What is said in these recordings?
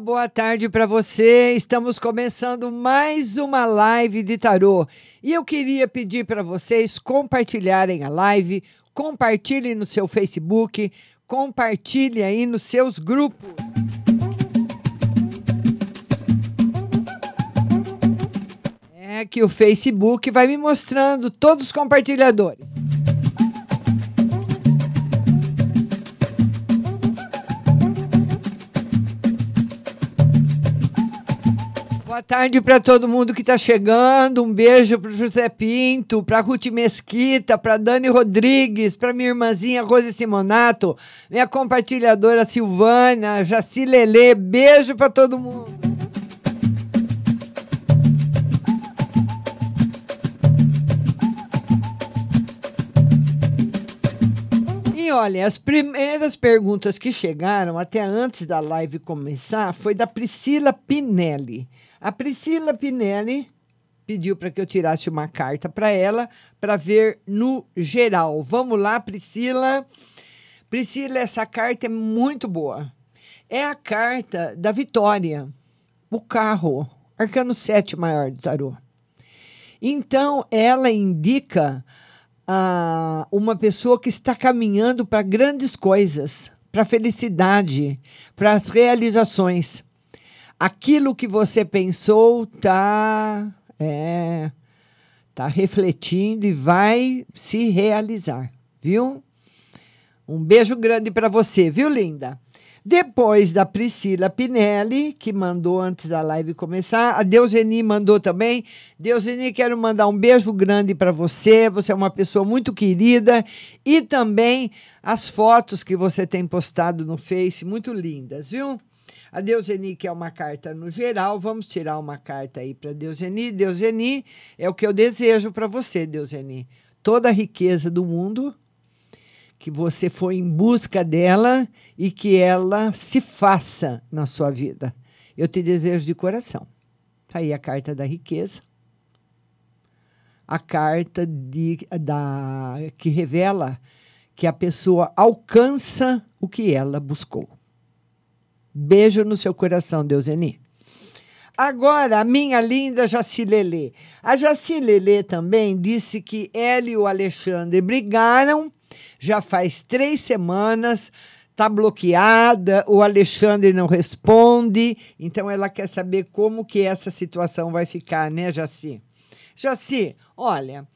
Boa tarde para você. Estamos começando mais uma live de tarô. E eu queria pedir para vocês compartilharem a live, compartilhem no seu Facebook, compartilhem aí nos seus grupos. É que o Facebook vai me mostrando todos os compartilhadores. Boa tarde para todo mundo que está chegando. Um beijo para José Pinto, para Ruth Mesquita, para Dani Rodrigues, para minha irmãzinha Rose Simonato, minha compartilhadora Silvana, Jaci Lelê. Beijo para todo mundo. E olha, as primeiras perguntas que chegaram até antes da live começar foi da Priscila Pinelli. A Priscila Pinelli pediu para que eu tirasse uma carta para ela para ver no geral. Vamos lá, Priscila. Priscila, essa carta é muito boa. É a carta da vitória, o carro, arcano 7 maior do tarô. Então, ela indica ah, uma pessoa que está caminhando para grandes coisas, para a felicidade, para as realizações. Aquilo que você pensou está é, tá refletindo e vai se realizar, viu? Um beijo grande para você, viu, linda? Depois da Priscila Pinelli, que mandou antes da live começar, a Deuseni mandou também. Deuseni, quero mandar um beijo grande para você. Você é uma pessoa muito querida e também as fotos que você tem postado no Face, muito lindas, viu? A Deuseni quer uma carta no geral. Vamos tirar uma carta aí para Deuseni. Deuseni, é o que eu desejo para você, Deuseni. toda a riqueza do mundo, que você foi em busca dela e que ela se faça na sua vida. Eu te desejo de coração. Tá aí a carta da riqueza. A carta de, da, que revela que a pessoa alcança o que ela buscou. Beijo no seu coração, Deuseni. Agora, a minha linda Jacilelê. A Jacilelê também disse que ela e o Alexandre brigaram já faz três semanas, está bloqueada, o Alexandre não responde, então ela quer saber como que essa situação vai ficar, né, Jaci? Jaci, olha,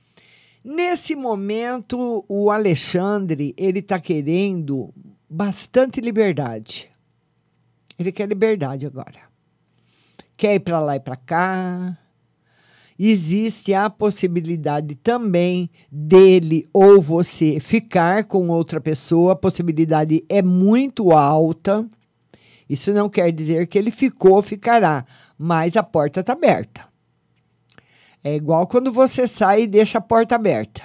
nesse momento o Alexandre, ele está querendo bastante liberdade. Ele quer liberdade agora. Quer ir para lá e para cá. Existe a possibilidade também dele ou você ficar com outra pessoa. A possibilidade é muito alta. Isso não quer dizer que ele ficou ou ficará, mas a porta está aberta. É igual quando você sai e deixa a porta aberta.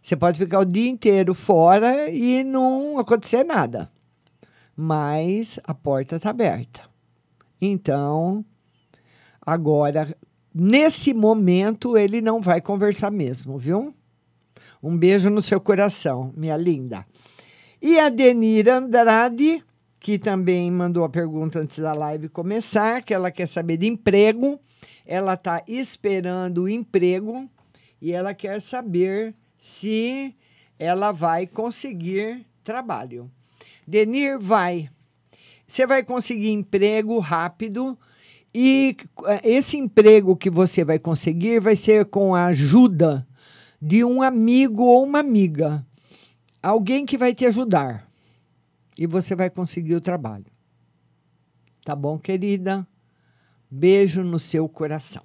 Você pode ficar o dia inteiro fora e não acontecer nada mas a porta está aberta. Então, agora, nesse momento, ele não vai conversar mesmo, viu? Um beijo no seu coração, minha linda. E a Denira Andrade, que também mandou a pergunta antes da live começar, que ela quer saber de emprego. Ela está esperando o emprego e ela quer saber se ela vai conseguir trabalho. Denir vai. Você vai conseguir emprego rápido e eh, esse emprego que você vai conseguir vai ser com a ajuda de um amigo ou uma amiga. Alguém que vai te ajudar. E você vai conseguir o trabalho. Tá bom, querida? Beijo no seu coração.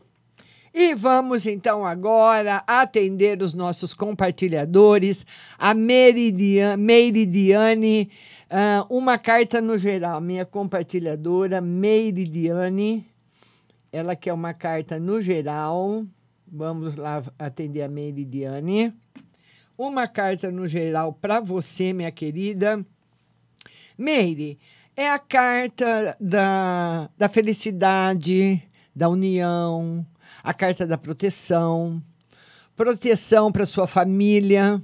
E vamos então agora atender os nossos compartilhadores, a Meridiane, Meridiane uh, uma carta no geral, minha compartilhadora Meridiane, ela quer uma carta no geral, vamos lá atender a Meridiane. Uma carta no geral para você, minha querida. Meire, é a carta da, da felicidade, da união, a carta da proteção, proteção para sua família,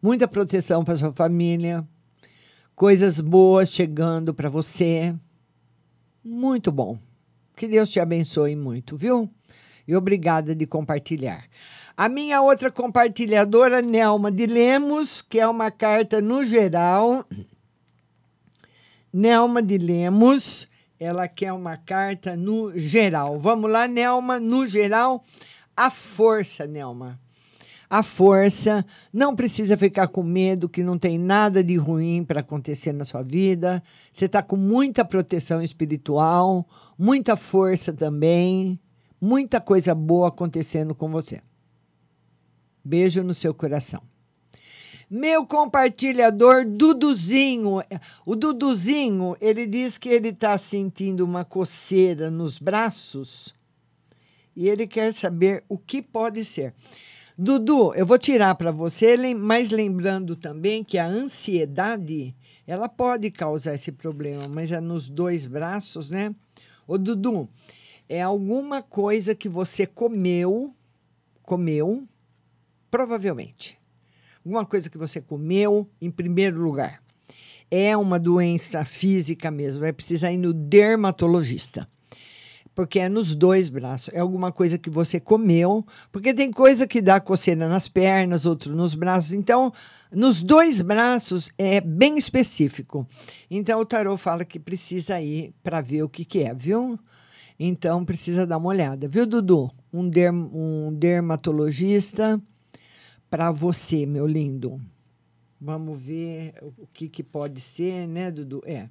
muita proteção para sua família, coisas boas chegando para você. Muito bom. Que Deus te abençoe muito, viu? E obrigada de compartilhar. A minha outra compartilhadora, Nelma de Lemos, que é uma carta no geral. Nelma de Lemos, ela quer uma carta no geral. Vamos lá, Nelma, no geral, a força, Nelma. A força, não precisa ficar com medo que não tem nada de ruim para acontecer na sua vida. Você está com muita proteção espiritual, muita força também, muita coisa boa acontecendo com você. Beijo no seu coração. Meu compartilhador Duduzinho. O Duduzinho, ele diz que ele está sentindo uma coceira nos braços e ele quer saber o que pode ser. Dudu, eu vou tirar para você, mas lembrando também que a ansiedade, ela pode causar esse problema, mas é nos dois braços, né? Ô Dudu, é alguma coisa que você comeu, comeu, provavelmente alguma coisa que você comeu, em primeiro lugar. É uma doença física mesmo, vai precisar ir no dermatologista. Porque é nos dois braços, é alguma coisa que você comeu, porque tem coisa que dá coceira nas pernas, outro nos braços. Então, nos dois braços é bem específico. Então, o tarô fala que precisa ir para ver o que, que é, viu? Então, precisa dar uma olhada, viu, Dudu? Um, derm um dermatologista para você, meu lindo. Vamos ver o que, que pode ser, né, Dudu? É.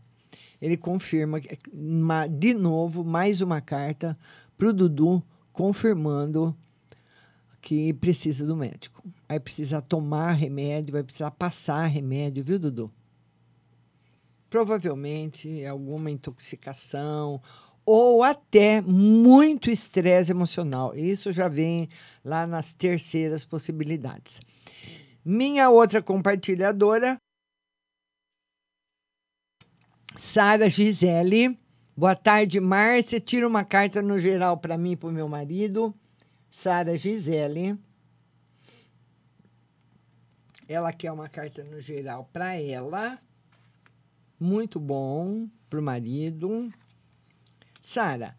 Ele confirma, uma, de novo, mais uma carta para o Dudu, confirmando que precisa do médico. Vai precisar tomar remédio, vai precisar passar remédio, viu, Dudu? Provavelmente alguma intoxicação ou até muito estresse emocional. Isso já vem lá nas terceiras possibilidades. Minha outra compartilhadora, Sara Gisele. Boa tarde, Márcia. Tira uma carta no geral para mim e para o meu marido. Sara Gisele. Ela quer uma carta no geral para ela. Muito bom para o marido. Sara,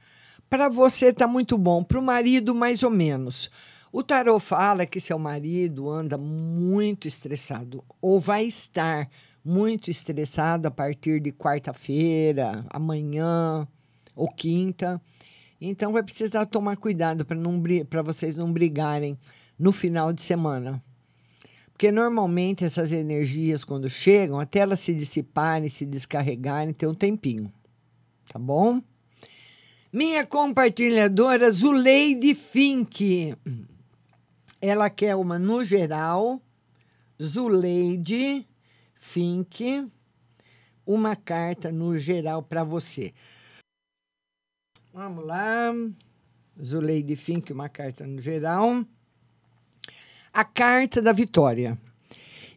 para você tá muito bom, para o marido mais ou menos. O tarô fala que seu marido anda muito estressado ou vai estar muito estressado a partir de quarta-feira, amanhã ou quinta. Então vai precisar tomar cuidado para não para vocês não brigarem no final de semana. Porque normalmente essas energias quando chegam, até elas se dissiparem, se descarregarem, tem um tempinho. Tá bom? Minha compartilhadora Zuleide Fink. Ela quer uma no geral. Zuleide Fink. Uma carta no geral para você. Vamos lá. Zuleide Fink, uma carta no geral. A carta da vitória.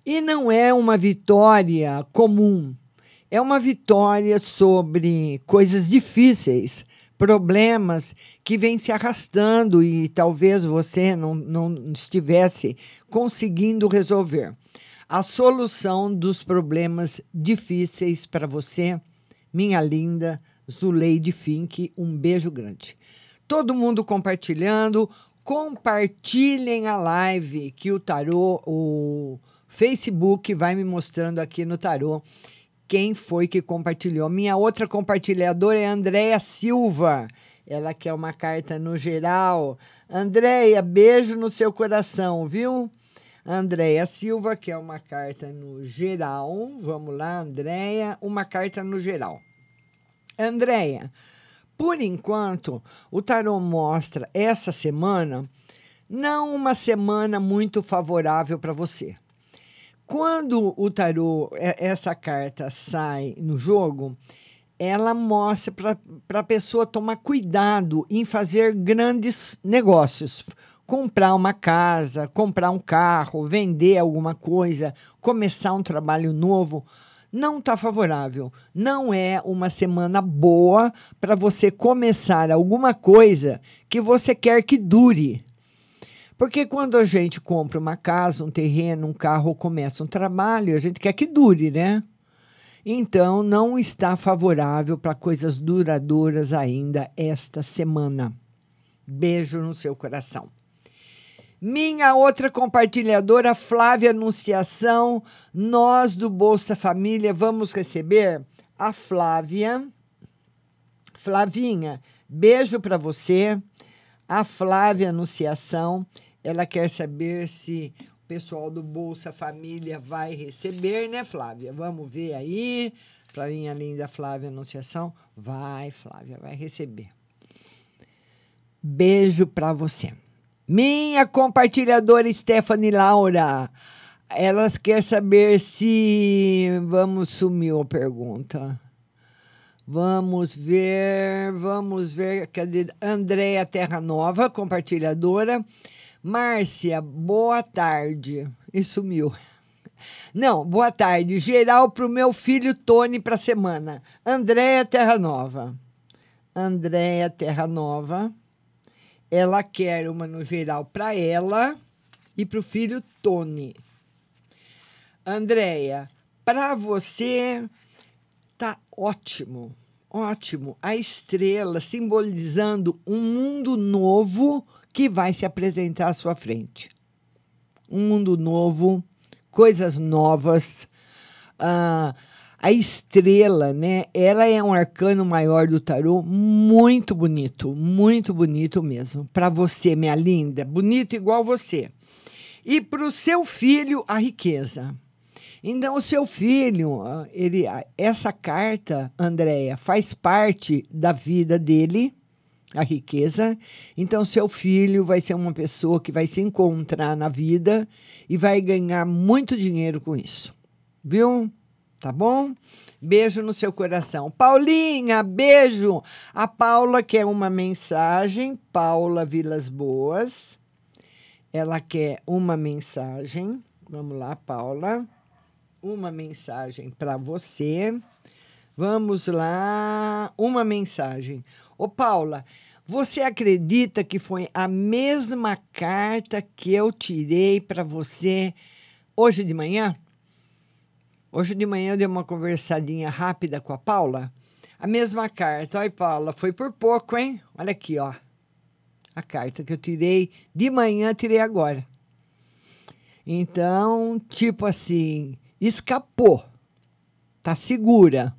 E não é uma vitória comum. É uma vitória sobre coisas difíceis problemas que vêm se arrastando e talvez você não, não estivesse conseguindo resolver. A solução dos problemas difíceis para você, minha linda Zuleide Fink, um beijo grande. Todo mundo compartilhando, compartilhem a live que o tarô, o Facebook vai me mostrando aqui no tarô quem foi que compartilhou. Minha outra compartilhadora é Andréia Silva. Ela quer uma carta no geral. Andréia, beijo no seu coração, viu? Andréia Silva quer uma carta no geral. Vamos lá, Andréia, uma carta no geral. Andréia, por enquanto, o tarô mostra essa semana não uma semana muito favorável para você. Quando o tarô, essa carta sai no jogo, ela mostra para a pessoa tomar cuidado em fazer grandes negócios. Comprar uma casa, comprar um carro, vender alguma coisa, começar um trabalho novo. Não está favorável. Não é uma semana boa para você começar alguma coisa que você quer que dure. Porque quando a gente compra uma casa, um terreno, um carro começa um trabalho, a gente quer que dure, né? Então, não está favorável para coisas duradouras ainda esta semana. Beijo no seu coração. Minha outra compartilhadora, Flávia Anunciação, nós do Bolsa Família vamos receber a Flávia. Flavinha, beijo para você. A Flávia Anunciação ela quer saber se o pessoal do Bolsa Família vai receber, né, Flávia? Vamos ver aí. Para minha linda Flávia Anunciação. Vai, Flávia, vai receber. Beijo para você. Minha compartilhadora Stephanie Laura. Ela quer saber se. Vamos, sumiu a pergunta. Vamos ver, vamos ver. Cadê? Andréia Terra Nova, compartilhadora. Márcia, boa tarde. E sumiu. Não, boa tarde. Geral para o meu filho Tony para semana. Andréia Terra Nova. Andréia Terra Nova. Ela quer uma no geral para ela e para o filho Tony. Andréia, para você tá ótimo, ótimo. A estrela simbolizando um mundo novo que vai se apresentar à sua frente. Um mundo novo, coisas novas. Ah, a estrela, né? Ela é um arcano maior do tarô, muito bonito, muito bonito mesmo. Para você, minha linda, bonito igual você. E para o seu filho, a riqueza. Então, o seu filho, ah, ele, essa carta, Andréia, faz parte da vida dele a riqueza. Então, seu filho vai ser uma pessoa que vai se encontrar na vida e vai ganhar muito dinheiro com isso. Viu? Tá bom? Beijo no seu coração. Paulinha, beijo. A Paula quer uma mensagem. Paula Vilas Boas. Ela quer uma mensagem. Vamos lá, Paula. Uma mensagem para você. Vamos lá. Uma mensagem. Ô, Paula, você acredita que foi a mesma carta que eu tirei para você hoje de manhã? Hoje de manhã eu dei uma conversadinha rápida com a Paula. A mesma carta. Olha, Paula, foi por pouco, hein? Olha aqui, ó. A carta que eu tirei de manhã, tirei agora. Então, tipo assim, escapou. Tá segura.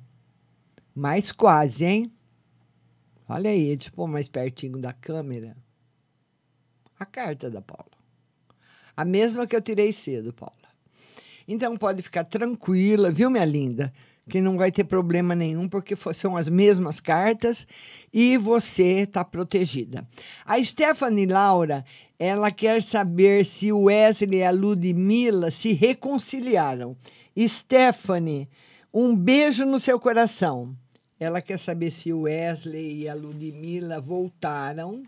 Mas quase, hein? Olha aí, pôr mais pertinho da câmera. A carta da Paula. A mesma que eu tirei cedo, Paula. Então pode ficar tranquila, viu, minha linda? Que não vai ter problema nenhum, porque são as mesmas cartas e você está protegida. A Stephanie Laura, ela quer saber se o Wesley e a Ludmilla se reconciliaram. Stephanie, um beijo no seu coração. Ela quer saber se o Wesley e a Ludmilla voltaram.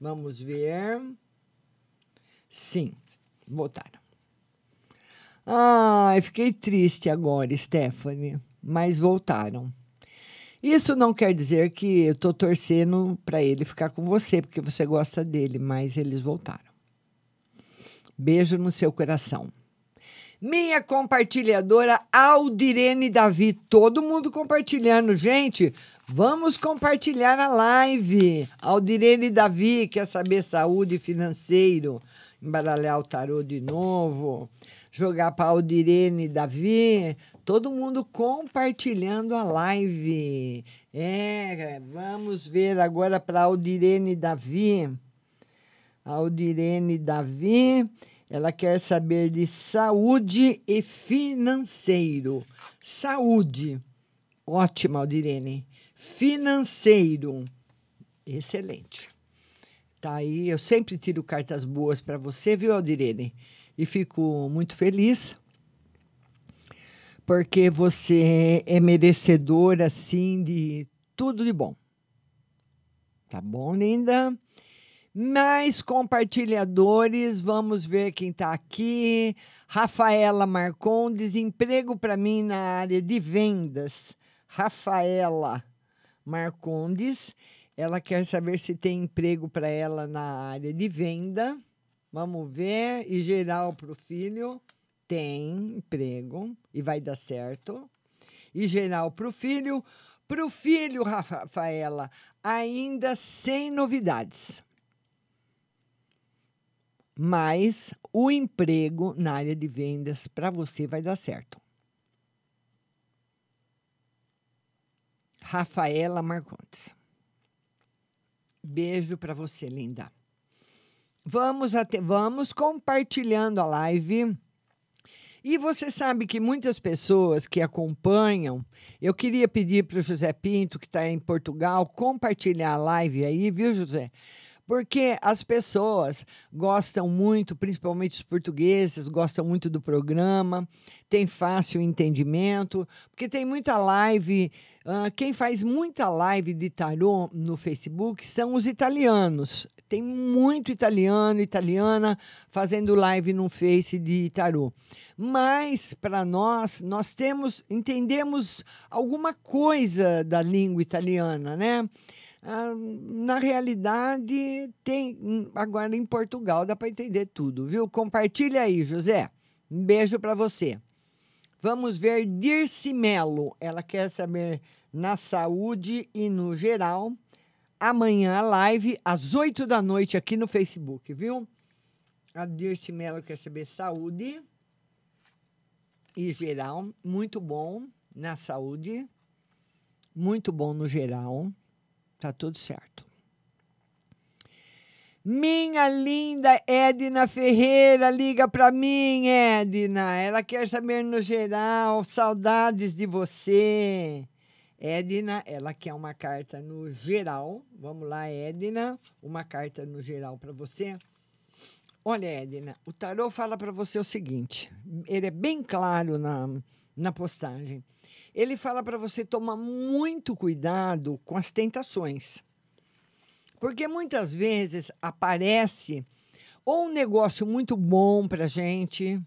Vamos ver. Sim, voltaram. Ai, fiquei triste agora, Stephanie, mas voltaram. Isso não quer dizer que eu tô torcendo para ele ficar com você, porque você gosta dele, mas eles voltaram. Beijo no seu coração. Minha compartilhadora Aldirene Davi, todo mundo compartilhando, gente. Vamos compartilhar a live. Aldirene Davi quer saber saúde financeiro, embaralhar o tarô de novo, jogar para Aldirene Davi, todo mundo compartilhando a live. É, vamos ver agora para Aldirene Davi. Aldirene Davi, ela quer saber de saúde e financeiro. Saúde, ótima, Aldirene. Financeiro, excelente. Tá aí, eu sempre tiro cartas boas para você, viu, Aldirene? E fico muito feliz porque você é merecedora, assim, de tudo de bom. Tá bom, linda? Mais compartilhadores, vamos ver quem está aqui. Rafaela Marcondes, emprego para mim na área de vendas. Rafaela Marcondes, ela quer saber se tem emprego para ela na área de venda. Vamos ver. E geral para o filho. Tem emprego e vai dar certo. E geral para o filho. Para o filho, Rafaela, ainda sem novidades. Mas o emprego na área de vendas para você vai dar certo. Rafaela Marcontes. Beijo para você, linda. Vamos até, vamos compartilhando a live. E você sabe que muitas pessoas que acompanham, eu queria pedir para o José Pinto, que está em Portugal, compartilhar a live aí, viu, José? Porque as pessoas gostam muito, principalmente os portugueses, gostam muito do programa, tem fácil entendimento, porque tem muita live. Ah, quem faz muita live de tarô no Facebook são os italianos. Tem muito italiano, italiana fazendo live no Face de tarô. Mas para nós, nós temos, entendemos alguma coisa da língua italiana, né? Ah, na realidade, tem. Agora em Portugal dá para entender tudo, viu? Compartilha aí, José. Um beijo para você. Vamos ver Dirce Melo. Ela quer saber na saúde e no geral. Amanhã a live, às 8 da noite, aqui no Facebook, viu? A Dirce Melo quer saber saúde e geral. Muito bom na saúde. Muito bom no geral. Tá tudo certo. Minha linda Edna Ferreira, liga para mim, Edna. Ela quer saber no geral, saudades de você. Edna, ela quer uma carta no geral. Vamos lá, Edna, uma carta no geral para você. Olha, Edna, o tarô fala para você o seguinte: ele é bem claro na, na postagem. ele fala para você tomar muito cuidado com as tentações. Porque muitas vezes aparece ou um negócio muito bom para gente,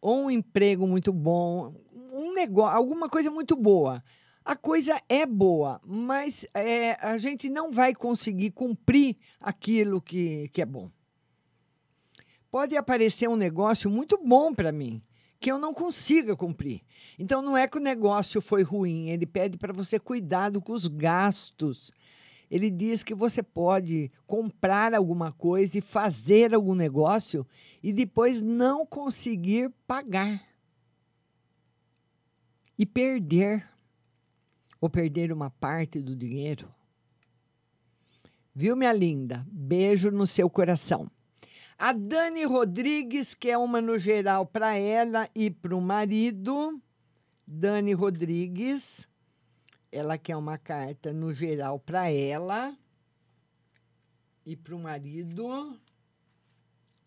ou um emprego muito bom, um negócio, alguma coisa muito boa. A coisa é boa, mas é, a gente não vai conseguir cumprir aquilo que, que é bom. Pode aparecer um negócio muito bom para mim, que eu não consiga cumprir. Então não é que o negócio foi ruim, ele pede para você cuidado com os gastos. Ele diz que você pode comprar alguma coisa e fazer algum negócio e depois não conseguir pagar. E perder ou perder uma parte do dinheiro. Viu, minha linda? Beijo no seu coração. A Dani Rodrigues quer uma no geral para ela e para o marido. Dani Rodrigues, ela quer uma carta no geral para ela e para o marido.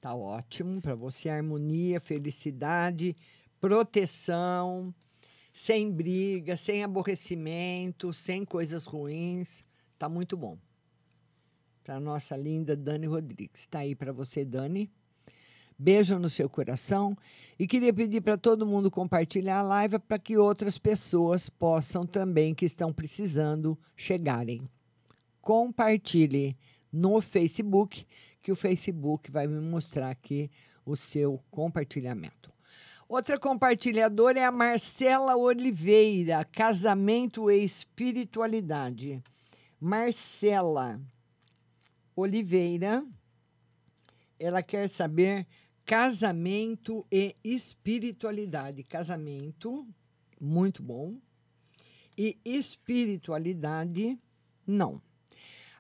Tá ótimo para você harmonia, felicidade, proteção, sem briga, sem aborrecimento, sem coisas ruins. Tá muito bom para nossa linda Dani Rodrigues. Está aí para você, Dani. Beijo no seu coração e queria pedir para todo mundo compartilhar a live para que outras pessoas possam também que estão precisando chegarem. Compartilhe no Facebook, que o Facebook vai me mostrar aqui o seu compartilhamento. Outra compartilhadora é a Marcela Oliveira, Casamento e Espiritualidade. Marcela, Oliveira, ela quer saber casamento e espiritualidade. Casamento, muito bom. E espiritualidade, não.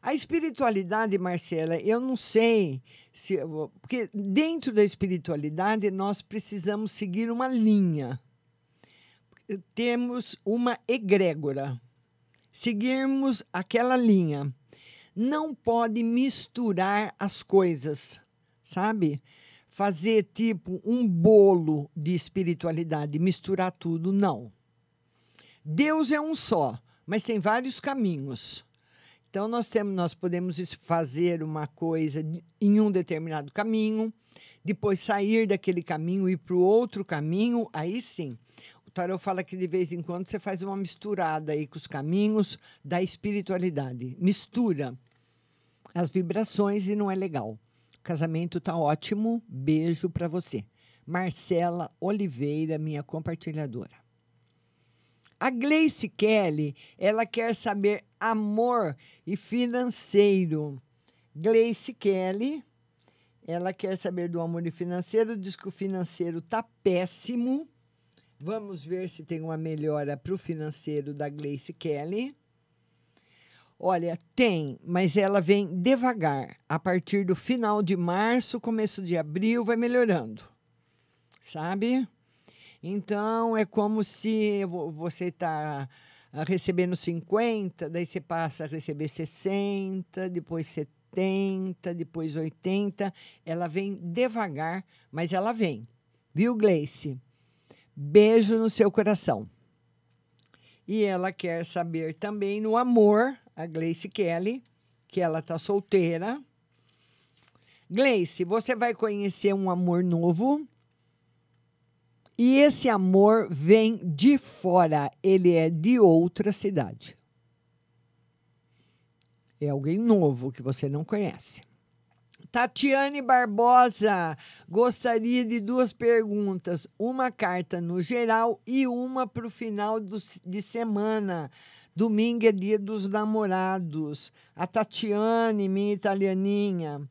A espiritualidade, Marcela, eu não sei se. Porque dentro da espiritualidade nós precisamos seguir uma linha. Temos uma egrégora. Seguirmos aquela linha não pode misturar as coisas, sabe? Fazer tipo um bolo de espiritualidade, misturar tudo, não. Deus é um só, mas tem vários caminhos. Então nós temos, nós podemos fazer uma coisa em um determinado caminho, depois sair daquele caminho e ir para o outro caminho, aí sim. O tarot fala que de vez em quando você faz uma misturada aí com os caminhos da espiritualidade. Mistura as vibrações e não é legal. Casamento tá ótimo. Beijo para você. Marcela Oliveira, minha compartilhadora. A Gleice Kelly, ela quer saber amor e financeiro. Gleice Kelly, ela quer saber do amor e financeiro, diz que o financeiro tá péssimo. Vamos ver se tem uma melhora para o financeiro da Gleice Kelly. Olha, tem, mas ela vem devagar. A partir do final de março, começo de abril, vai melhorando. Sabe? Então, é como se você está recebendo 50, daí você passa a receber 60, depois 70, depois 80. Ela vem devagar, mas ela vem. Viu, Gleice? Beijo no seu coração. E ela quer saber também no amor, a Gleice Kelly, que ela está solteira. Gleice, você vai conhecer um amor novo. E esse amor vem de fora, ele é de outra cidade. É alguém novo que você não conhece. Tatiane Barbosa gostaria de duas perguntas: uma carta no geral e uma para o final do, de semana. Domingo é dia dos namorados. A Tatiane, minha italianinha,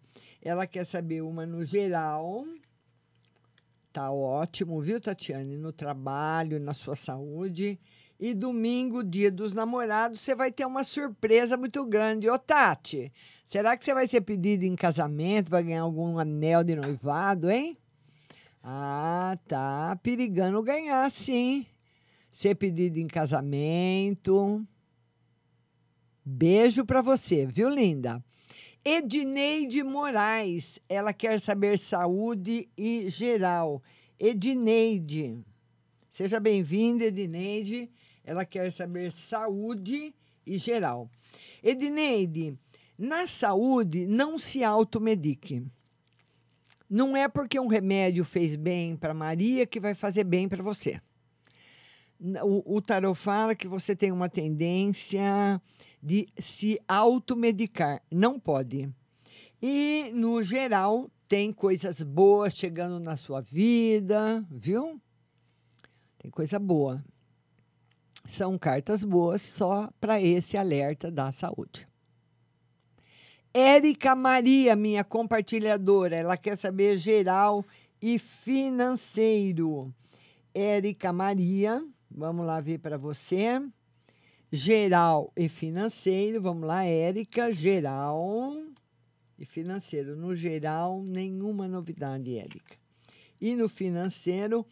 ela quer saber uma no geral. Tá ótimo, viu, Tatiane? No trabalho, na sua saúde. E domingo, dia dos namorados, você vai ter uma surpresa muito grande. Ô, Tati, será que você vai ser pedido em casamento? Vai ganhar algum anel de noivado, hein? Ah, tá perigando ganhar, sim. Ser pedido em casamento. Beijo para você, viu, linda? Edneide Moraes, ela quer saber saúde e geral. Edneide, seja bem-vinda, Edneide. Ela quer saber saúde e geral. Edneide, na saúde, não se automedique. Não é porque um remédio fez bem para Maria que vai fazer bem para você. O, o tarot fala que você tem uma tendência de se automedicar. Não pode. E, no geral, tem coisas boas chegando na sua vida, viu? Tem coisa boa. São cartas boas só para esse alerta da saúde. Érica Maria, minha compartilhadora, ela quer saber geral e financeiro. Érica Maria, vamos lá ver para você. Geral e financeiro, vamos lá, Érica, geral e financeiro. No geral, nenhuma novidade, Érica. E no financeiro,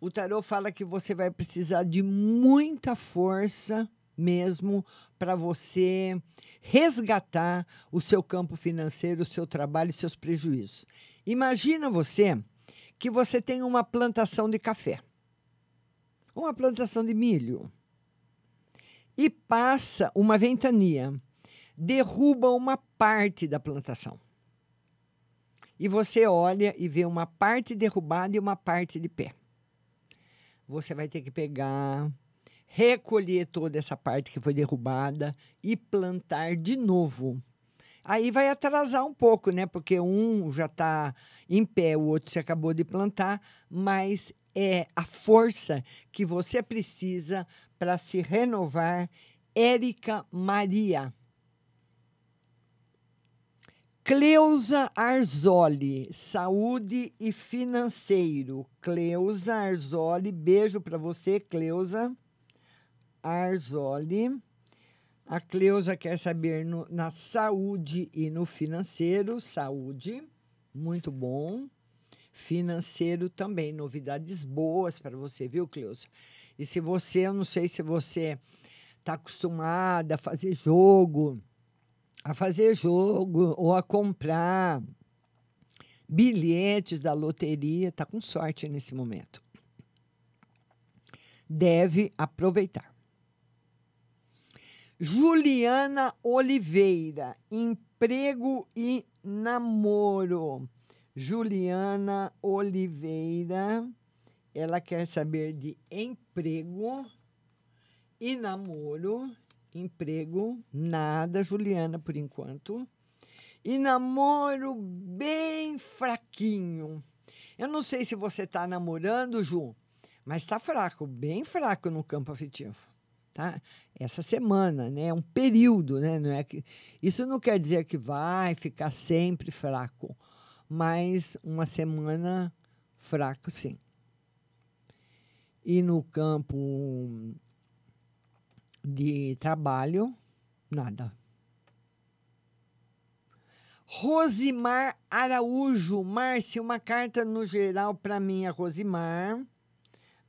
o tarô fala que você vai precisar de muita força mesmo para você resgatar o seu campo financeiro, o seu trabalho e seus prejuízos. Imagina você que você tem uma plantação de café, uma plantação de milho, e passa uma ventania, derruba uma parte da plantação. E você olha e vê uma parte derrubada e uma parte de pé. Você vai ter que pegar, recolher toda essa parte que foi derrubada e plantar de novo. Aí vai atrasar um pouco, né? Porque um já está em pé, o outro você acabou de plantar, mas é a força que você precisa para se renovar. Érica Maria. Cleusa Arzoli, saúde e financeiro. Cleusa Arzoli, beijo para você, Cleusa Arzoli. A Cleusa quer saber no- na saúde e no financeiro. Saúde, muito bom. Financeiro também, novidades boas para você, viu, Cleusa? E se você, eu não sei se você está acostumada a fazer jogo, a fazer jogo ou a comprar bilhetes da loteria, está com sorte nesse momento. Deve aproveitar. Juliana Oliveira, emprego e namoro. Juliana Oliveira, ela quer saber de emprego e namoro. Emprego, nada, Juliana, por enquanto. E namoro bem fraquinho. Eu não sei se você está namorando, Ju, mas está fraco, bem fraco no campo afetivo. Tá? Essa semana, né? É um período, né? Não é que, isso não quer dizer que vai ficar sempre fraco, mas uma semana fraco, sim. E no campo de trabalho, nada. Rosimar Araújo. Márcia, uma carta no geral para mim, a Rosimar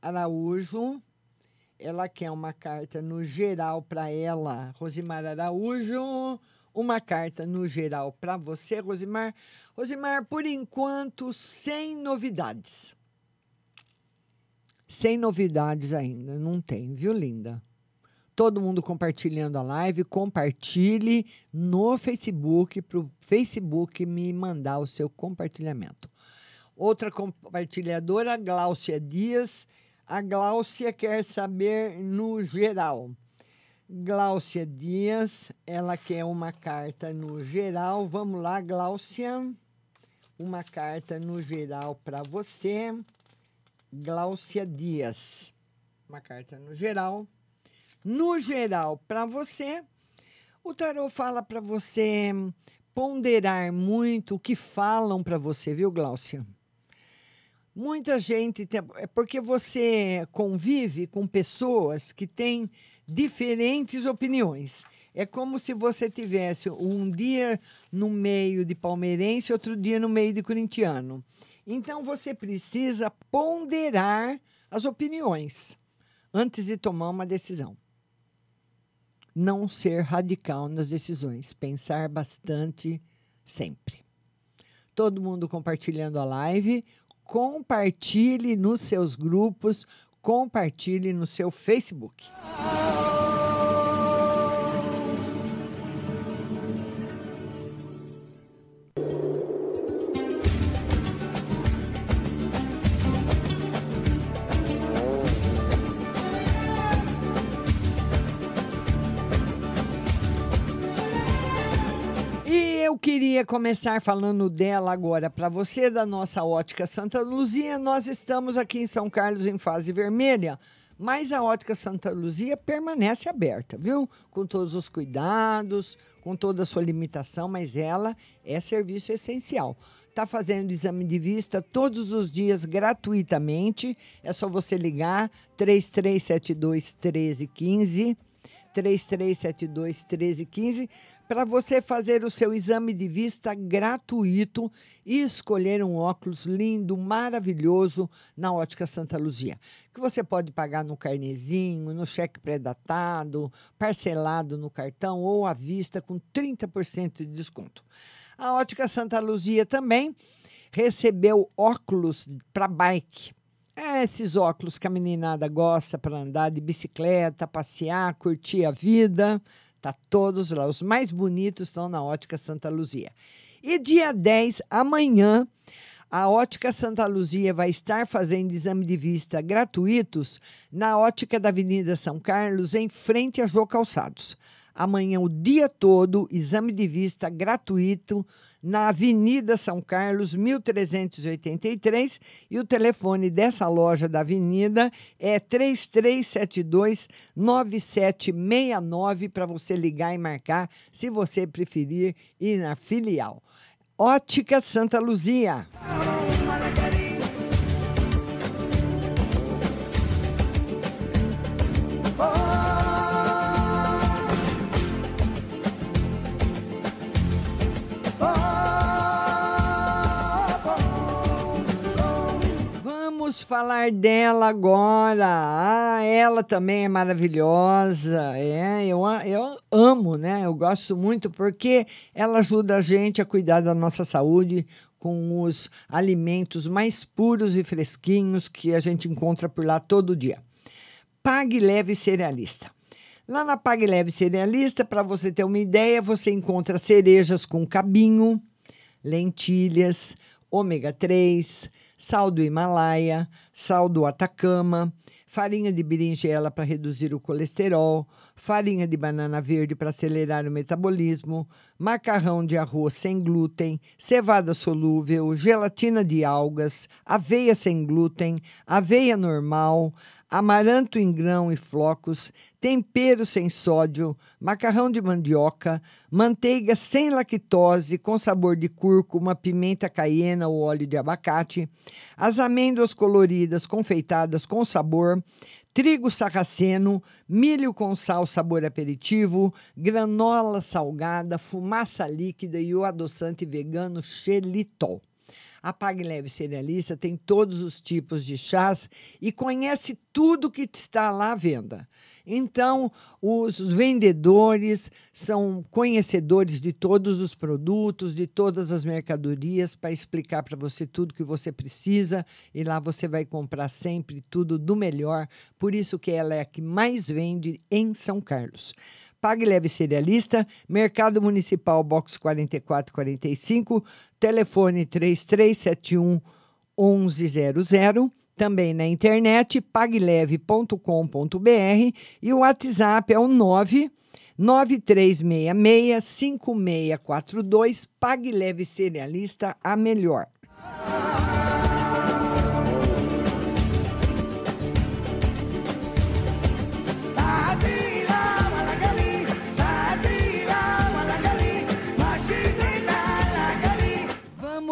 Araújo. Ela quer uma carta no geral para ela. Rosimar Araújo, uma carta no geral para você, Rosimar. Rosimar, por enquanto, sem novidades. Sem novidades ainda, não tem, viu, linda? Todo mundo compartilhando a live, compartilhe no Facebook para o Facebook me mandar o seu compartilhamento. Outra compartilhadora, Gláucia Dias. A Gláucia quer saber no geral. Gláucia Dias, ela quer uma carta no geral. Vamos lá, Gláucia. Uma carta no geral para você. Gláucia Dias. Uma carta no geral. No geral, para você, o tarot fala para você ponderar muito o que falam para você, viu, Gláucia? Muita gente, é porque você convive com pessoas que têm diferentes opiniões. É como se você tivesse um dia no meio de palmeirense, outro dia no meio de corintiano. Então você precisa ponderar as opiniões antes de tomar uma decisão. Não ser radical nas decisões, pensar bastante sempre. Todo mundo compartilhando a live, compartilhe nos seus grupos, compartilhe no seu Facebook. Eu queria começar falando dela agora para você, da nossa ótica Santa Luzia. Nós estamos aqui em São Carlos em fase vermelha, mas a ótica Santa Luzia permanece aberta, viu? Com todos os cuidados, com toda a sua limitação, mas ela é serviço essencial. Está fazendo exame de vista todos os dias gratuitamente. É só você ligar 3372 1315. 3372 1315 para você fazer o seu exame de vista gratuito e escolher um óculos lindo, maravilhoso na Ótica Santa Luzia. Que você pode pagar no carnezinho, no cheque pré-datado, parcelado no cartão ou à vista com 30% de desconto. A Ótica Santa Luzia também recebeu óculos para bike. É esses óculos que a meninada gosta para andar de bicicleta, passear, curtir a vida. Tá todos lá. Os mais bonitos estão na Ótica Santa Luzia. E dia 10, amanhã, a Ótica Santa Luzia vai estar fazendo exame de vista gratuitos na Ótica da Avenida São Carlos, em frente a Jô Calçados. Amanhã, o dia todo, exame de vista gratuito na Avenida São Carlos, 1383. E o telefone dessa loja da Avenida é 3372-9769 para você ligar e marcar, se você preferir ir na filial. Ótica Santa Luzia. Falar dela agora. Ah, ela também é maravilhosa. É, eu, eu amo, né? Eu gosto muito porque ela ajuda a gente a cuidar da nossa saúde com os alimentos mais puros e fresquinhos que a gente encontra por lá todo dia. Pague Leve Cerealista. Lá na Pague Leve Cerealista, para você ter uma ideia, você encontra cerejas com cabinho, lentilhas, ômega 3, sal do Himalaia, sal do Atacama, farinha de berinjela para reduzir o colesterol, farinha de banana verde para acelerar o metabolismo, macarrão de arroz sem glúten, cevada solúvel, gelatina de algas, aveia sem glúten, aveia normal, amaranto em grão e flocos, tempero sem sódio, macarrão de mandioca, manteiga sem lactose com sabor de cúrcuma, pimenta caiena ou óleo de abacate, as amêndoas coloridas confeitadas com sabor, trigo sarraceno, milho com sal sabor aperitivo, granola salgada, fumaça líquida e o adoçante vegano xelitol. A Pague Leve Cerealista tem todos os tipos de chás e conhece tudo que está lá à venda. Então, os vendedores são conhecedores de todos os produtos, de todas as mercadorias, para explicar para você tudo que você precisa. E lá você vai comprar sempre tudo do melhor. Por isso que ela é a que mais vende em São Carlos. Pague Leve Cerealista, Mercado Municipal Box 4445, telefone 3371 1100. Também na internet, pagleve.com.br e o WhatsApp é o 9 9366 5642. Pague Leve Cerealista, a melhor.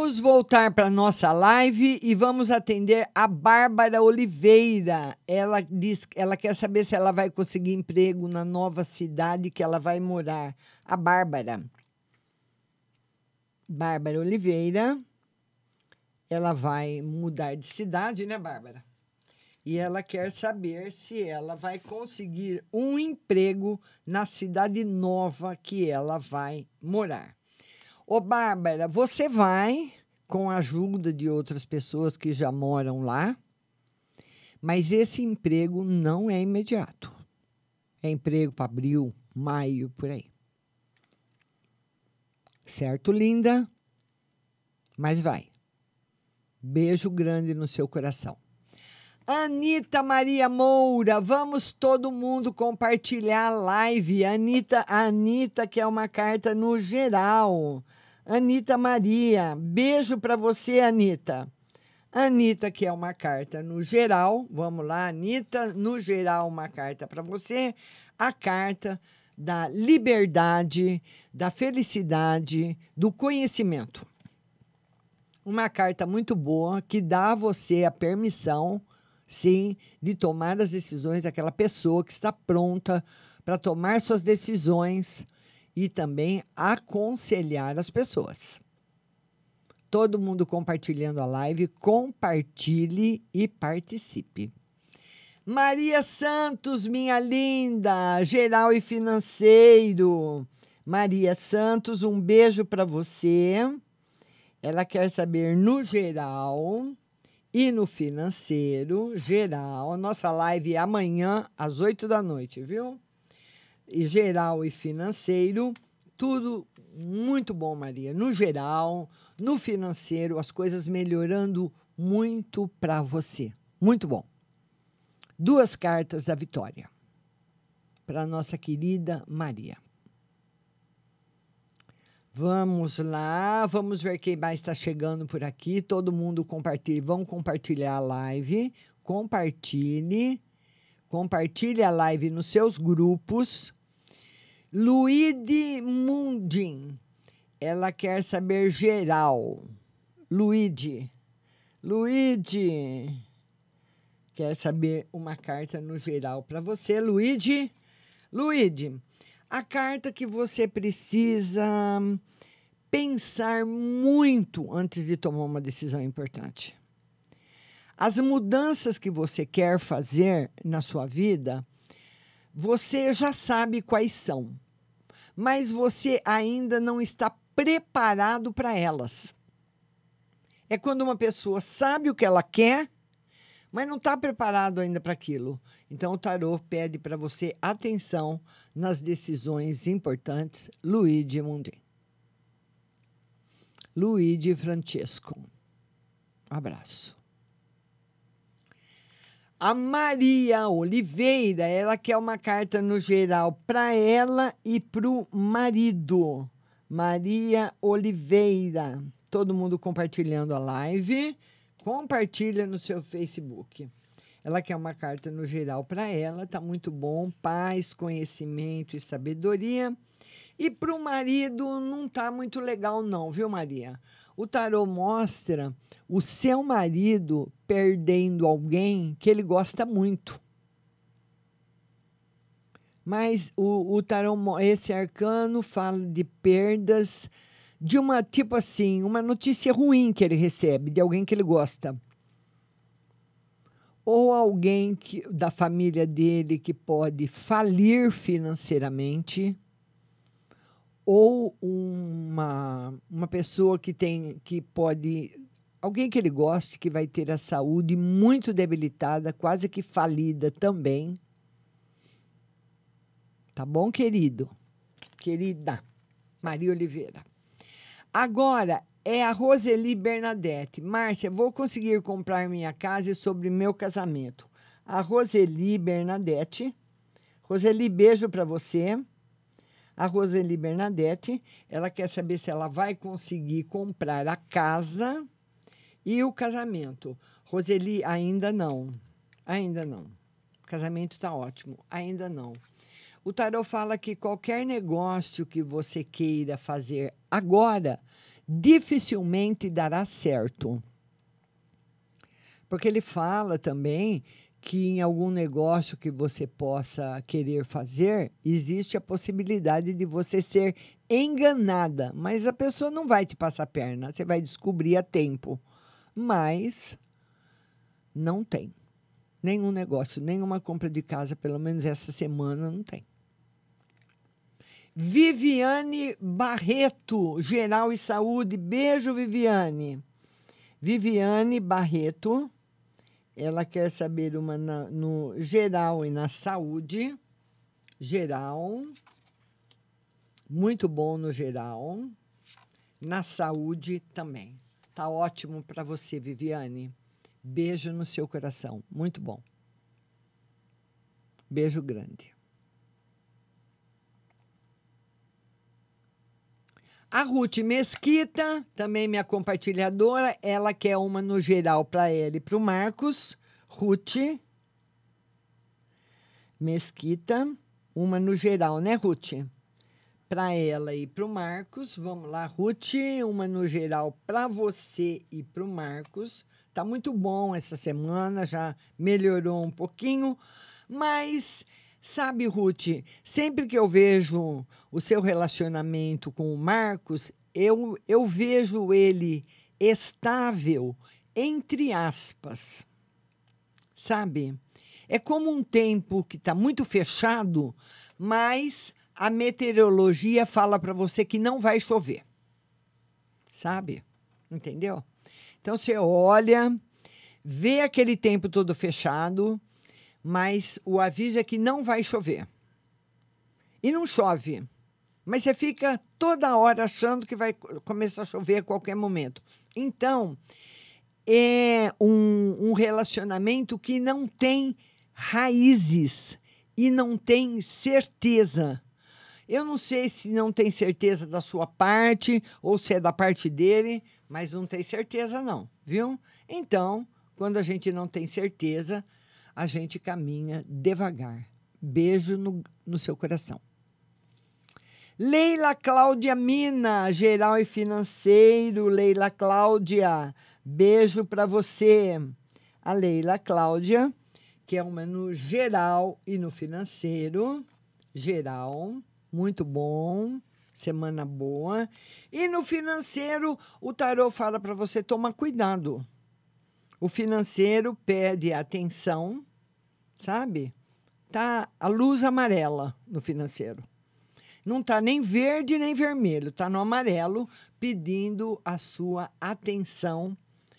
Vamos voltar para nossa live e vamos atender a Bárbara Oliveira. Ela diz, ela quer saber se ela vai conseguir emprego na nova cidade que ela vai morar. A Bárbara. Bárbara Oliveira. Ela vai mudar de cidade, né, Bárbara? E ela quer saber se ela vai conseguir um emprego na cidade nova que ela vai morar. Ô, Bárbara, você vai, com a ajuda de outras pessoas que já moram lá, Mas esse emprego não é imediato. É emprego para abril, maio, por aí. Certo, linda? Mas vai. Beijo grande no seu coração. Anitta Maria Moura, vamos todo mundo compartilhar a live. Anitta, Anitta, que é uma carta no geral. Anitta Maria, beijo para você, Anitta. Anitta, que é uma carta no geral. Vamos lá, Anitta, no geral, uma carta para você. A carta da liberdade, da felicidade, do conhecimento. Uma carta muito boa que dá a você a permissão, sim, de tomar as decisões daquela pessoa que está pronta para tomar suas decisões e também aconselhar as pessoas. Todo mundo compartilhando a live, compartilhe e participe. Maria Santos, minha linda, geral e financeiro. Maria Santos, um beijo para você. Ela quer saber no geral e no financeiro, geral. Nossa live é amanhã às 8 da noite, viu? E geral e financeiro, tudo muito bom, Maria. No geral, no financeiro, as coisas melhorando muito para você. Muito bom. Duas cartas da vitória para nossa querida Maria. Vamos lá, vamos ver quem mais está chegando por aqui. Todo mundo compartilha, vão compartilhar a live. Compartilhe, compartilhe a live nos seus grupos. Luide Mundim, ela quer saber geral. Luide, Luide, quer saber uma carta no geral para você, Luide. Luide, a carta que você precisa pensar muito antes de tomar uma decisão importante. As mudanças que você quer fazer na sua vida, você já sabe quais são, mas você ainda não está preparado para elas. É quando uma pessoa sabe o que ela quer, mas não está preparado ainda para aquilo. Então, o tarô pede para você atenção nas decisões importantes. Luigi Mundi. Luigi Francesco. Abraço. A Maria Oliveira, ela quer uma carta no geral para ela e para o marido. Maria Oliveira. Todo mundo compartilhando a live. Compartilha no seu Facebook. Ela quer uma carta no geral para ela, tá muito bom, paz, conhecimento e sabedoria. E para o marido não tá muito legal não, viu, Maria? O tarô mostra o seu marido perdendo alguém que ele gosta muito. Mas o, o tarô, esse arcano fala de perdas de uma tipo assim, uma notícia ruim que ele recebe de alguém que ele gosta ou alguém que, da família dele que pode falir financeiramente, ou uma, uma pessoa que tem que pode alguém que ele goste que vai ter a saúde muito debilitada, quase que falida também. Tá bom, querido? Querida Maria Oliveira. Agora, é a Roseli Bernadette. Márcia, vou conseguir comprar minha casa e sobre meu casamento. A Roseli Bernadette. Roseli, beijo para você. A Roseli Bernadette, ela quer saber se ela vai conseguir comprar a casa e o casamento. Roseli, ainda não. Ainda não. O casamento está ótimo. Ainda não. O tarot fala que qualquer negócio que você queira fazer agora dificilmente dará certo. Porque ele fala também que em algum negócio que você possa querer fazer, existe a possibilidade de você ser enganada, mas a pessoa não vai te passar perna, você vai descobrir a tempo. Mas não tem nenhum negócio, nenhuma compra de casa, pelo menos essa semana não tem. Viviane Barreto, Geral e Saúde. Beijo, Viviane. Viviane Barreto. Ela quer saber uma na- no geral e na saúde. Geral. Muito bom no geral. Na saúde também. Tá ótimo para você, Viviane. Beijo no seu coração. Muito bom. Beijo grande. A Ruth Mesquita, também minha compartilhadora, ela quer uma no geral para ela e para o Marcos. Ruth Mesquita, uma no geral, né, Ruth? Para ela e para o Marcos. Vamos lá, Ruth, uma no geral para você e para o Marcos. Tá muito bom essa semana, já melhorou um pouquinho, mas sabe, Ruth, sempre que eu vejo o seu relacionamento com o Marcos, eu, eu vejo ele estável, entre aspas. Sabe? É como um tempo que está muito fechado, mas a meteorologia fala para você que não vai chover. Sabe? Entendeu? Então você olha, vê aquele tempo todo fechado, mas o aviso é que não vai chover. E não chove. Mas você fica toda hora achando que vai co- começar a chover a qualquer momento. Então, é um, um relacionamento que não tem raízes e não tem certeza. Eu não sei se não tem certeza da sua parte ou se é da parte dele, mas não tem certeza, não, viu? Então, quando a gente não tem certeza, a gente caminha devagar. Beijo no, no seu coração. Leila Cláudia Mina, geral e financeiro. Leila Cláudia, beijo para você. A Leila Cláudia, que é uma no geral e no financeiro. Geral, muito bom. Semana boa. E no financeiro, o tarô fala para você tomar cuidado. O financeiro pede atenção, sabe? Tá a luz amarela no financeiro. Não tá nem verde nem vermelho, tá no amarelo, pedindo a sua atenção.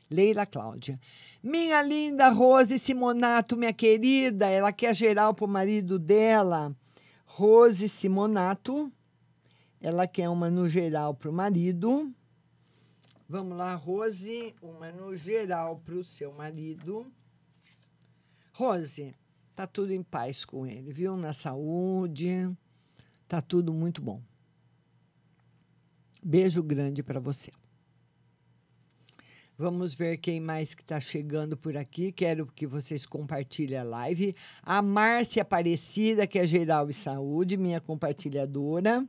Leila Cláudia. Minha linda Rose Simonato, minha querida, ela quer geral pro marido dela. Rose Simonato, ela quer uma no geral pro marido. Vamos lá, Rose, uma no geral para o seu marido. Rose, tá tudo em paz com ele, viu? Na saúde, tá tudo muito bom. Beijo grande para você. Vamos ver quem mais que está chegando por aqui. Quero que vocês compartilhem a live. A Márcia Aparecida, que é geral e saúde, minha compartilhadora.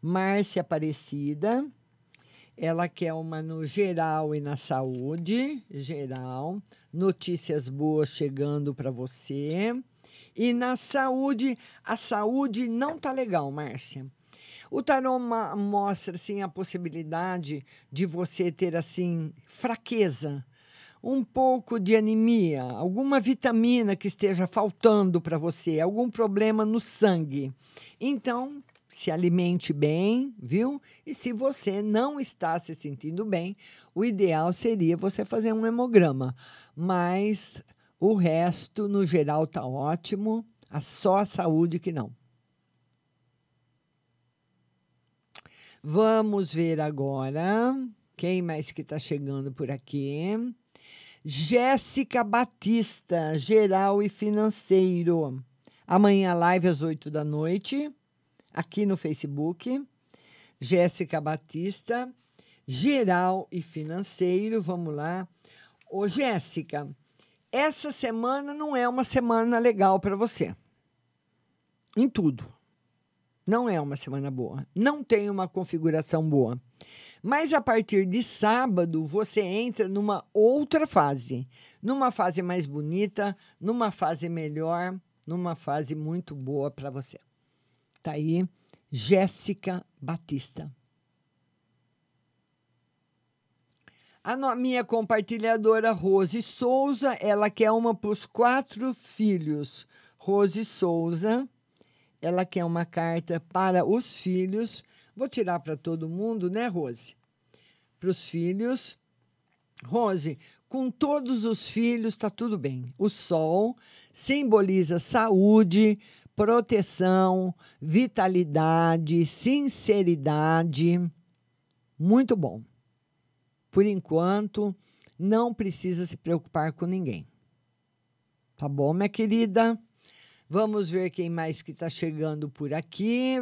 Márcia Aparecida. Ela quer uma no geral e na saúde, geral. Notícias boas chegando para você. E na saúde, a saúde não tá legal, Márcia. O tarô mostra assim a possibilidade de você ter assim fraqueza, um pouco de anemia, alguma vitamina que esteja faltando para você, algum problema no sangue. Então, se alimente bem, viu? E se você não está se sentindo bem, o ideal seria você fazer um hemograma. Mas o resto, no geral, tá ótimo. A só a saúde que não. Vamos ver agora quem mais que está chegando por aqui. Jéssica Batista, geral e financeiro. Amanhã live às 8 da noite, aqui no Facebook. Jéssica Batista, geral e financeiro. Vamos lá. Ô, Jéssica, essa semana não é uma semana legal para você. Em tudo. Não é uma semana boa. Não tem uma configuração boa. Mas a partir de sábado, você entra numa outra fase. Numa fase mais bonita, numa fase melhor, numa fase muito boa para você. Tá aí, Jéssica Batista. A minha compartilhadora Rose Souza, ela quer uma para os quatro filhos. Rose Souza, ela quer uma carta para os filhos. Vou tirar para todo mundo, né, Rose? Para os filhos. Rose, Com todos os filhos está tudo bem. O sol simboliza saúde, proteção, vitalidade, sinceridade. Muito bom. Por enquanto, não precisa se preocupar com ninguém. Tá bom, minha querida? Vamos ver quem mais que está chegando por aqui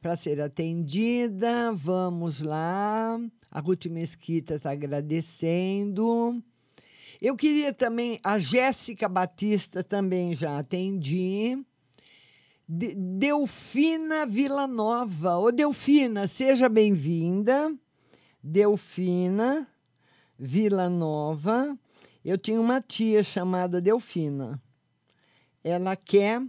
para ser atendida. Vamos lá. A Ruth Mesquita está agradecendo. Eu queria também, a Jéssica Batista também já atendi. De- Delfina Villanova. Ô, Delfina, seja bem-vinda. Delfina Villanova. Eu tinha uma tia chamada Delfina. Ela quer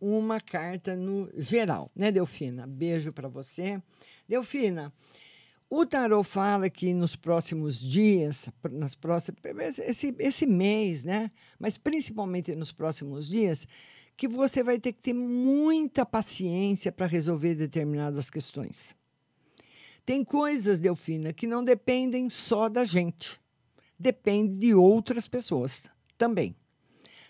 uma carta no geral, né, Delfina? Beijo para você. Delfina, o tarot fala que nos próximos dias, nas próximas, esse, esse mês, né? Mas principalmente nos próximos dias, que você vai ter que ter muita paciência para resolver determinadas questões. Tem coisas, Delfina, que não dependem só da gente, depende de outras pessoas também.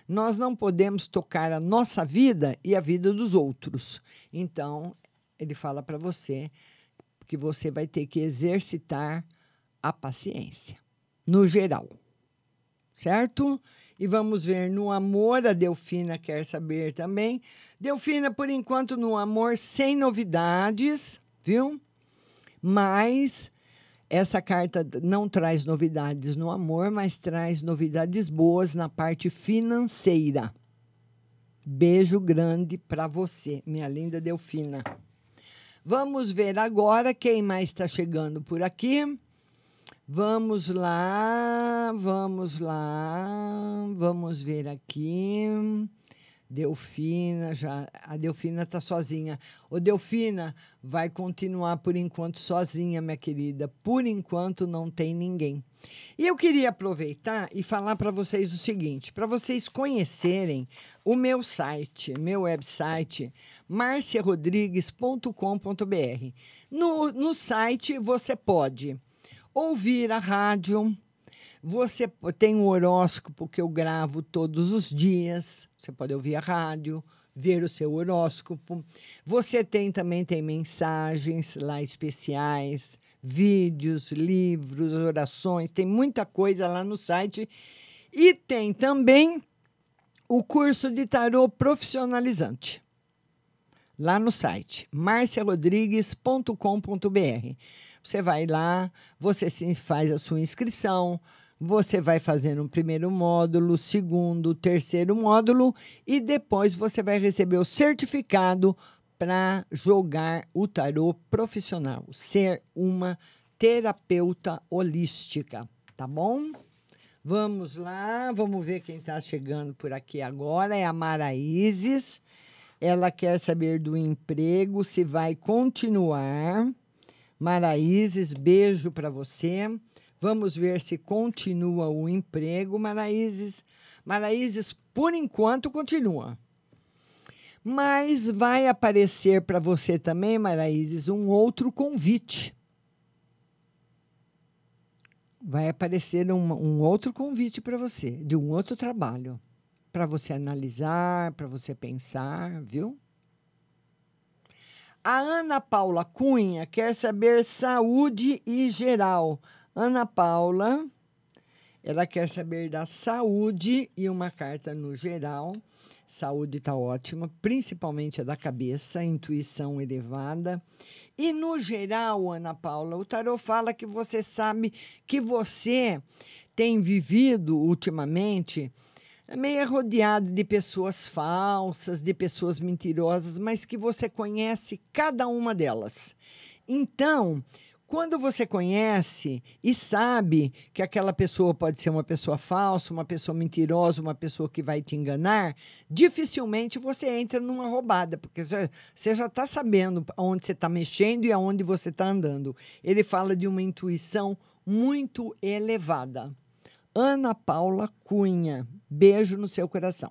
Nós não podemos tocar a nossa vida e a vida dos outros. Então, ele fala para você que você vai ter que exercitar a paciência, no geral. Certo? E vamos ver no amor, a Delfina quer saber também. Delfina, por enquanto, no amor, sem novidades, viu? Mas essa carta não traz novidades no amor, mas traz novidades boas na parte financeira. Beijo grande para você, minha linda Delfina. Vamos ver agora quem mais está chegando por aqui. Vamos lá, vamos lá, vamos ver aqui. Delfina, já, a Delfina está sozinha. Ô, Delfina, vai continuar por enquanto sozinha, minha querida. Por enquanto não tem ninguém. E eu queria aproveitar e falar para vocês o seguinte: para vocês conhecerem o meu site, meu website, marciarodrigues.com.br. No, no site você pode ouvir a rádio, você tem um horóscopo que eu gravo todos os dias. Você pode ouvir a rádio, ver o seu horóscopo. Você tem também tem mensagens lá especiais, vídeos, livros, orações, tem muita coisa lá no site. E tem também o curso de tarô profissionalizante lá no site marciarodrigues.com.br. Você vai lá, você faz a sua inscrição, você vai fazendo o primeiro módulo, segundo, terceiro módulo e depois você vai receber o certificado para jogar o tarô profissional, ser uma terapeuta holística, tá bom? Vamos lá, vamos ver quem está chegando por aqui agora. É a Maraízes. Ela quer saber do emprego, se vai continuar. Maraízes, beijo para você. Vamos ver se continua o emprego, Maraízes. Maraízes, por enquanto, continua. Mas vai aparecer para você também, Maraízes, um outro convite. Vai aparecer um, um outro convite para você, de um outro trabalho, para você analisar, para você pensar, viu? A Ana Paula Cunha quer saber saúde e geral. Ana Paula, ela quer saber da saúde e uma carta no geral. Saúde está ótima, principalmente a da cabeça, intuição elevada. E no geral, Ana Paula, o tarot fala que você sabe que você tem vivido ultimamente meio rodeado de pessoas falsas, de pessoas mentirosas, mas que você conhece cada uma delas. Então, quando você conhece e sabe que aquela pessoa pode ser uma pessoa falsa, uma pessoa mentirosa, uma pessoa que vai te enganar, dificilmente você entra numa roubada, porque você já está sabendo onde você está mexendo e aonde você está andando. Ele fala de uma intuição muito elevada. Ana Paula Cunha, beijo no seu coração.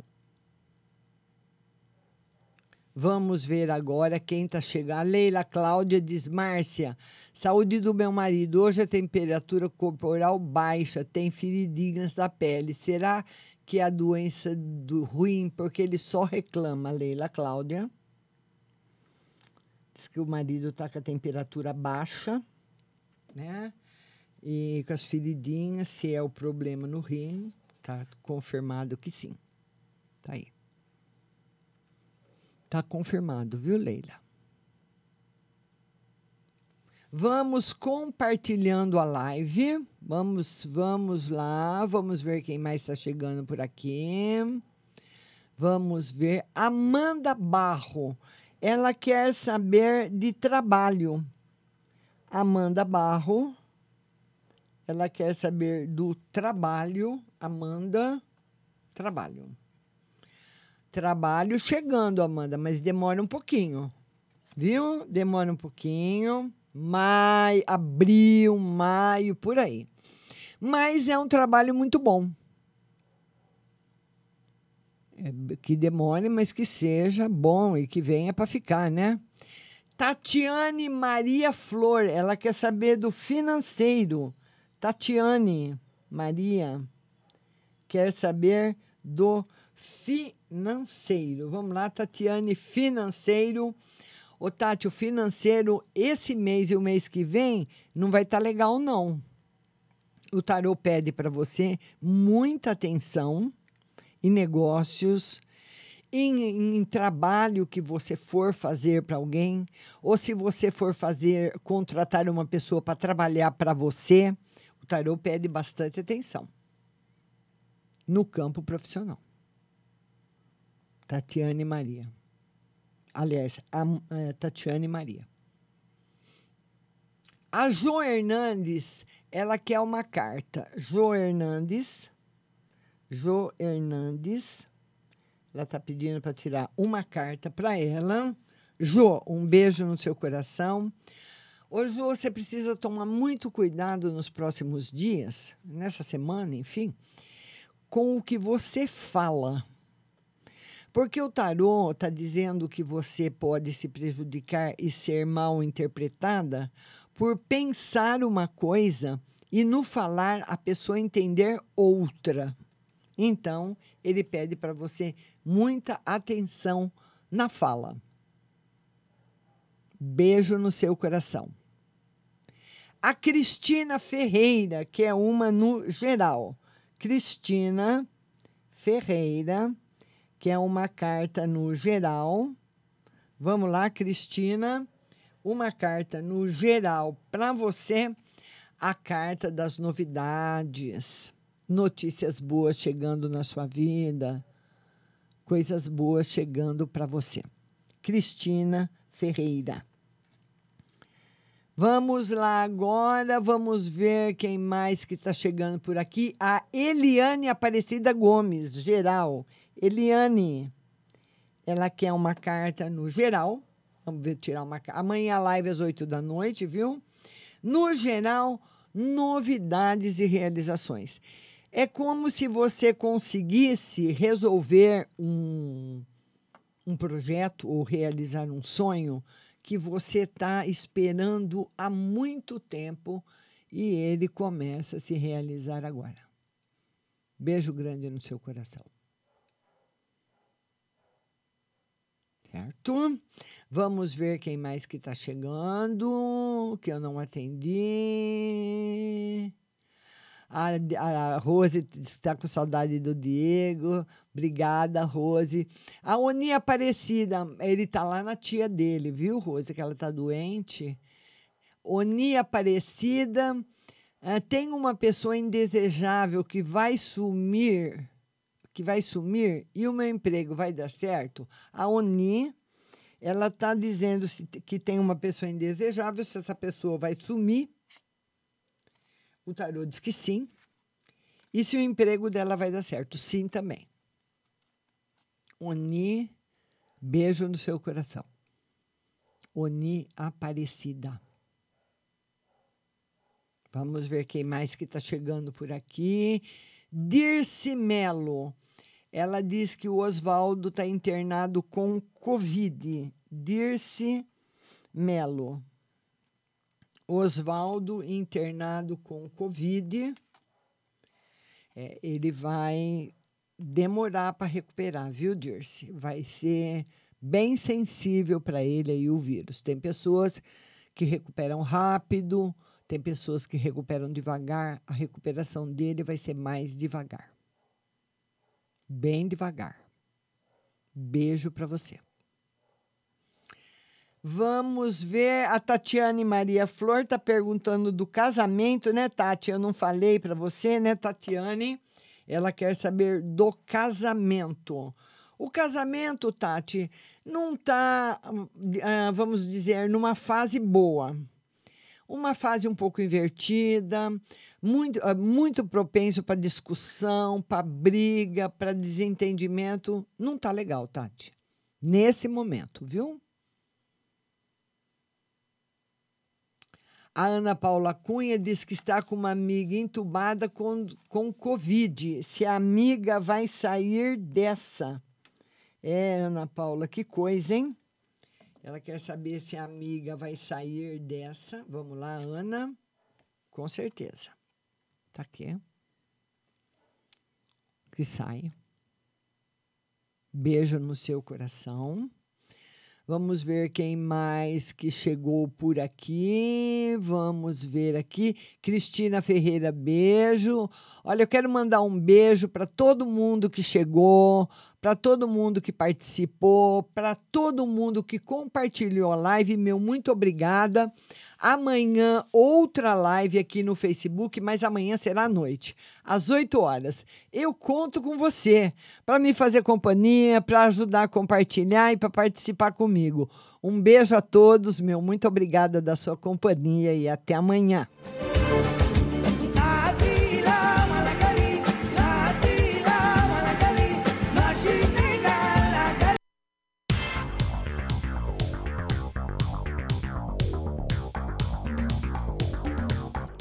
Vamos ver agora quem está chegando. Leila Cláudia diz: Márcia, saúde do meu marido. Hoje a temperatura corporal baixa, tem feridinhas da pele. Será que é a doença do ruim? Porque ele só reclama, Leila Cláudia. Diz que o marido está com a temperatura baixa, né? E com as feridinhas, se é o problema no rim, tá confirmado que sim. Tá aí. Tá confirmado, viu, Leila? Vamos compartilhando a live. Vamos, vamos lá. Vamos ver quem mais está chegando por aqui. Vamos ver. Amanda Barro. Ela quer saber de trabalho. Amanda Barro. Ela quer saber do trabalho. Amanda, trabalho. Trabalho chegando, Amanda, mas demora um pouquinho. Viu? Demora um pouquinho. Maio, abril, maio, por aí. Mas é um trabalho muito bom. É, que demore, mas que seja bom e que venha para ficar, né? Tatiane Maria Flor, ela quer saber do financeiro. Tatiane Maria quer saber do financeiro. Vamos lá, Tatiane, financeiro. Ô, Tati, o financeiro esse mês e o mês que vem não vai estar legal, não. O tarô pede para você muita atenção em negócios, em, em, em trabalho que você for fazer para alguém, ou se você for fazer, contratar uma pessoa para trabalhar para você, o tarô pede bastante atenção no campo profissional. Tatiane Maria. Aliás, a, a Tatiane Maria. A Jo Hernandes, ela quer uma carta. Jo Hernandes. Jo Hernandes. Ela está pedindo para tirar uma carta para ela. Jo, um beijo no seu coração. Ô, Jo, você precisa tomar muito cuidado nos próximos dias, nessa semana, enfim, com o que você fala. Porque o tarô está dizendo que você pode se prejudicar e ser mal interpretada por pensar uma coisa e no falar a pessoa entender outra. Então, ele pede para você muita atenção na fala. Beijo no seu coração. A Cristina Ferreira, que é uma no geral. Cristina Ferreira, que é uma carta no geral. Vamos lá, Cristina. Uma carta no geral para você. A carta das novidades, notícias boas chegando na sua vida, coisas boas chegando para você. Cristina Ferreira. Vamos lá agora, vamos ver quem mais que está chegando por aqui. A Eliane Aparecida Gomes, geral. Eliane, ela quer uma carta no geral. Vamos ver, tirar uma carta. Amanhã a live às 8 da noite, viu? No geral, novidades e realizações. É como se você conseguisse resolver um, um projeto ou realizar um sonho que você está esperando há muito tempo e ele começa a se realizar agora. Beijo grande no seu coração. Certo? Vamos ver quem mais que está chegando, que eu não atendi. A, a Rose está com saudade do Diego. Obrigada, Rose. A Oni Aparecida, ele está lá na tia dele, viu, Rose, que ela está doente. Oni Aparecida, uh, tem uma pessoa indesejável que vai sumir, que vai sumir, e o meu emprego vai dar certo? A Oni, ela está dizendo que tem uma pessoa indesejável, se essa pessoa vai sumir, o tarô diz que sim. E se o emprego dela vai dar certo? Sim, também. Oni, beijo no seu coração. Oni Aparecida. Vamos ver quem mais que está chegando por aqui. Dirce Melo. Ela diz que o Oswaldo está internado com Covid. Dirce Melo. Oswaldo internado com Covid. É, ele vai demorar para recuperar, viu, Dirce? Vai ser bem sensível para ele aí o vírus. Tem pessoas que recuperam rápido, tem pessoas que recuperam devagar. A recuperação dele vai ser mais devagar. Bem devagar. Beijo para você. Vamos ver, a Tatiane Maria Flor está perguntando do casamento, né, Tati? Eu não falei para você, né, Tatiane? Ela quer saber do casamento. O casamento, Tati, não está, vamos dizer, numa fase boa. Uma fase um pouco invertida, muito, ah, muito propenso para discussão, para briga, para desentendimento. Não está legal, Tati. Nesse momento, viu? A Ana Paula Cunha diz que está com uma amiga entubada com, com Covid. Se a amiga vai sair dessa. É, Ana Paula, que coisa, hein? Ela quer saber se a amiga vai sair dessa. Vamos lá, Ana. Com certeza. Tá aqui. Que sai. Beijo no seu coração. Vamos ver quem mais que chegou por aqui. Vamos ver aqui. Cristina Ferreira, beijo. Olha, eu quero mandar um beijo para todo mundo que chegou, para todo mundo que participou, para todo mundo que compartilhou a live. Meu muito obrigada. Amanhã, outra live aqui no Facebook, mas amanhã será à noite, às 8 horas. Eu conto com você para me fazer companhia, para ajudar a compartilhar e para participar comigo. Um beijo a todos, meu muito obrigada da sua companhia e até amanhã.